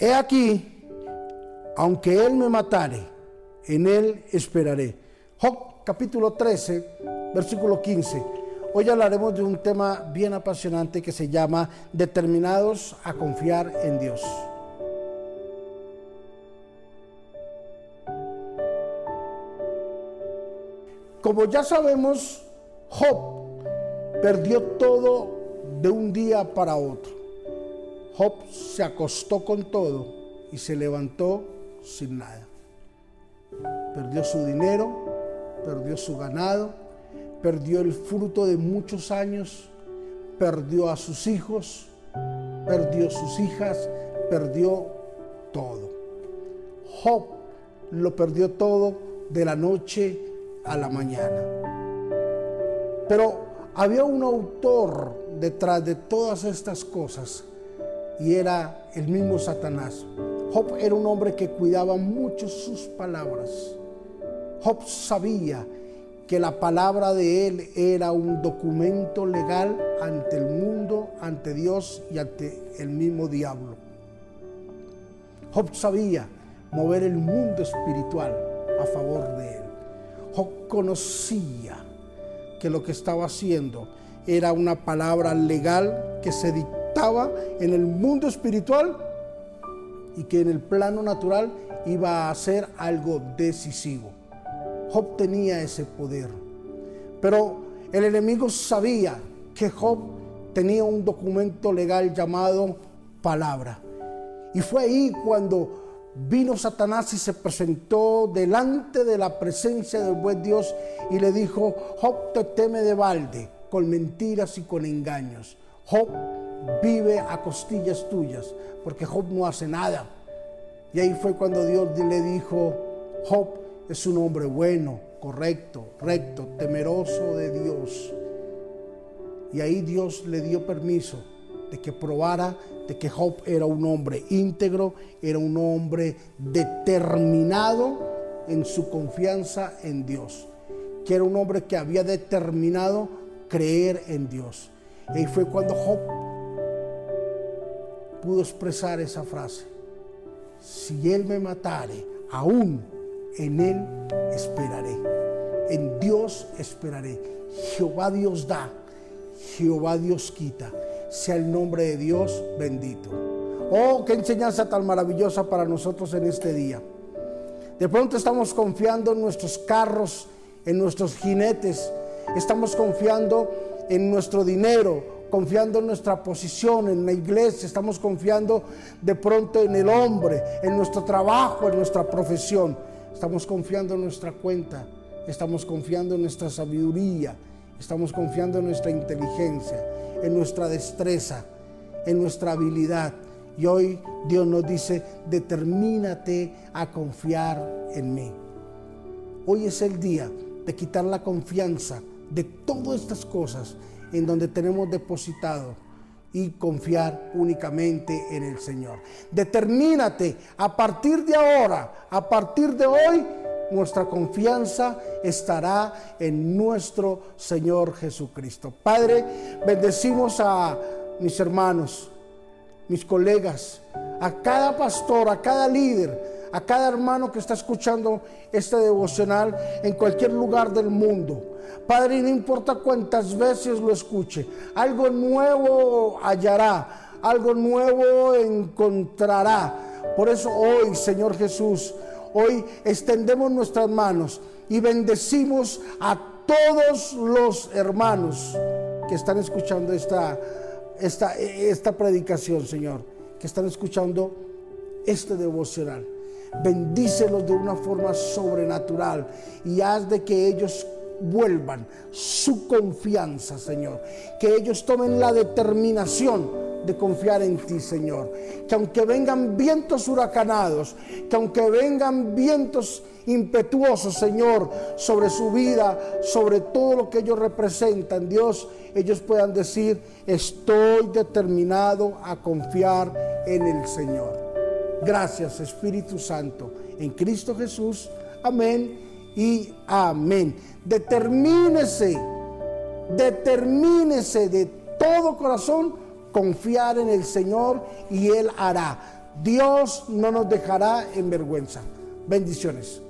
He aquí, aunque él me matare, en él esperaré. Job capítulo 13, versículo 15. Hoy hablaremos de un tema bien apasionante que se llama Determinados a confiar en Dios. Como ya sabemos, Job perdió todo de un día para otro. Job se acostó con todo y se levantó sin nada. Perdió su dinero, perdió su ganado, perdió el fruto de muchos años, perdió a sus hijos, perdió sus hijas, perdió todo. Job lo perdió todo de la noche a la mañana. Pero había un autor detrás de todas estas cosas y era el mismo Satanás. Job era un hombre que cuidaba mucho sus palabras. Job sabía que la palabra de él era un documento legal ante el mundo, ante Dios y ante el mismo diablo. Job sabía mover el mundo espiritual a favor de él. Job conocía que lo que estaba haciendo era una palabra legal que se dictaba en el mundo espiritual y que en el plano natural iba a ser algo decisivo. Job tenía ese poder, pero el enemigo sabía que Job tenía un documento legal llamado palabra. Y fue ahí cuando vino Satanás y se presentó delante de la presencia del buen Dios y le dijo, Job te teme de balde, con mentiras y con engaños. Job vive a costillas tuyas, porque Job no hace nada. Y ahí fue cuando Dios le dijo, Job es un hombre bueno, correcto, recto, temeroso de Dios. Y ahí Dios le dio permiso de que probara de que Job era un hombre íntegro, era un hombre determinado en su confianza en Dios, que era un hombre que había determinado creer en Dios. Y fue cuando Job pudo expresar esa frase. Si él me matare, aún en él esperaré. En Dios esperaré. Jehová Dios da, Jehová Dios quita sea el nombre de Dios bendito. Oh, qué enseñanza tan maravillosa para nosotros en este día. De pronto estamos confiando en nuestros carros, en nuestros jinetes, estamos confiando en nuestro dinero, confiando en nuestra posición en la iglesia, estamos confiando de pronto en el hombre, en nuestro trabajo, en nuestra profesión, estamos confiando en nuestra cuenta, estamos confiando en nuestra sabiduría, estamos confiando en nuestra inteligencia en nuestra destreza, en nuestra habilidad. Y hoy Dios nos dice, determínate a confiar en mí. Hoy es el día de quitar la confianza de todas estas cosas en donde tenemos depositado y confiar únicamente en el Señor. Determínate a partir de ahora, a partir de hoy, nuestra confianza estará en nuestro Señor Jesucristo. Padre, bendecimos a mis hermanos, mis colegas, a cada pastor, a cada líder, a cada hermano que está escuchando este devocional en cualquier lugar del mundo. Padre, no importa cuántas veces lo escuche, algo nuevo hallará, algo nuevo encontrará. Por eso hoy, Señor Jesús, hoy extendemos nuestras manos y bendecimos a todos los hermanos que están escuchando esta, esta, esta predicación, Señor, que están escuchando este devocional. Bendícelos de una forma sobrenatural y haz de que ellos vuelvan su confianza, Señor. Que ellos tomen la determinación de confiar en ti, Señor. Que aunque vengan vientos huracanados, que aunque vengan vientos impetuosos, Señor, sobre su vida, sobre todo lo que ellos representan, Dios, ellos puedan decir, estoy determinado a confiar en el Señor. Gracias, Espíritu Santo, en Cristo Jesús. Amén y amén. Determínese, determínese de todo corazón confiar en el Señor y Él hará. Dios no nos dejará en vergüenza. Bendiciones.